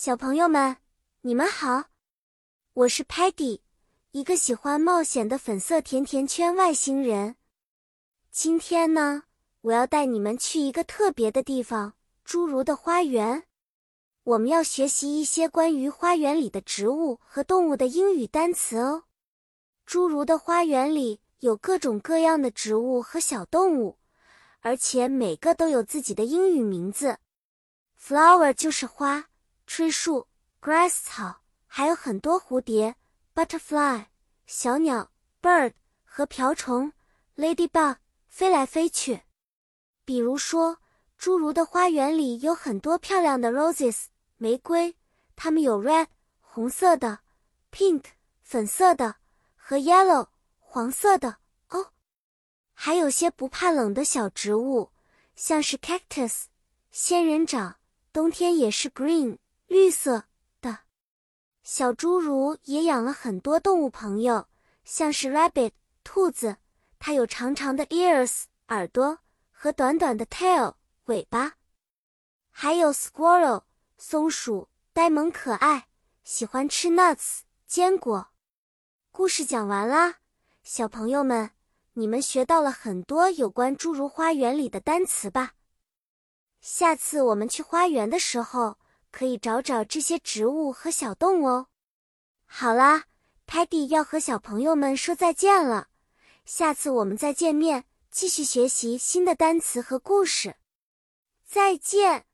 小朋友们，你们好，我是 Patty，一个喜欢冒险的粉色甜甜圈外星人。今天呢，我要带你们去一个特别的地方——侏儒的花园。我们要学习一些关于花园里的植物和动物的英语单词哦。侏儒的花园里有各种各样的植物和小动物，而且每个都有自己的英语名字。Flower 就是花。吹树、grass 草，还有很多蝴蝶、butterfly 小鸟、bird 和瓢虫、ladybug 飞来飞去。比如说，侏儒的花园里有很多漂亮的 roses 玫瑰，它们有 red 红色的、pink 粉色的和 yellow 黄色的哦。还有些不怕冷的小植物，像是 cactus 仙人掌，冬天也是 green。绿色的小侏儒也养了很多动物朋友，像是 rabbit 兔子，它有长长的 ears 耳朵和短短的 tail 尾巴。还有 squirrel 松鼠，呆萌可爱，喜欢吃 nuts 坚果。故事讲完啦，小朋友们，你们学到了很多有关侏儒花园里的单词吧？下次我们去花园的时候。可以找找这些植物和小动物哦。好啦泰迪要和小朋友们说再见了，下次我们再见面，继续学习新的单词和故事。再见。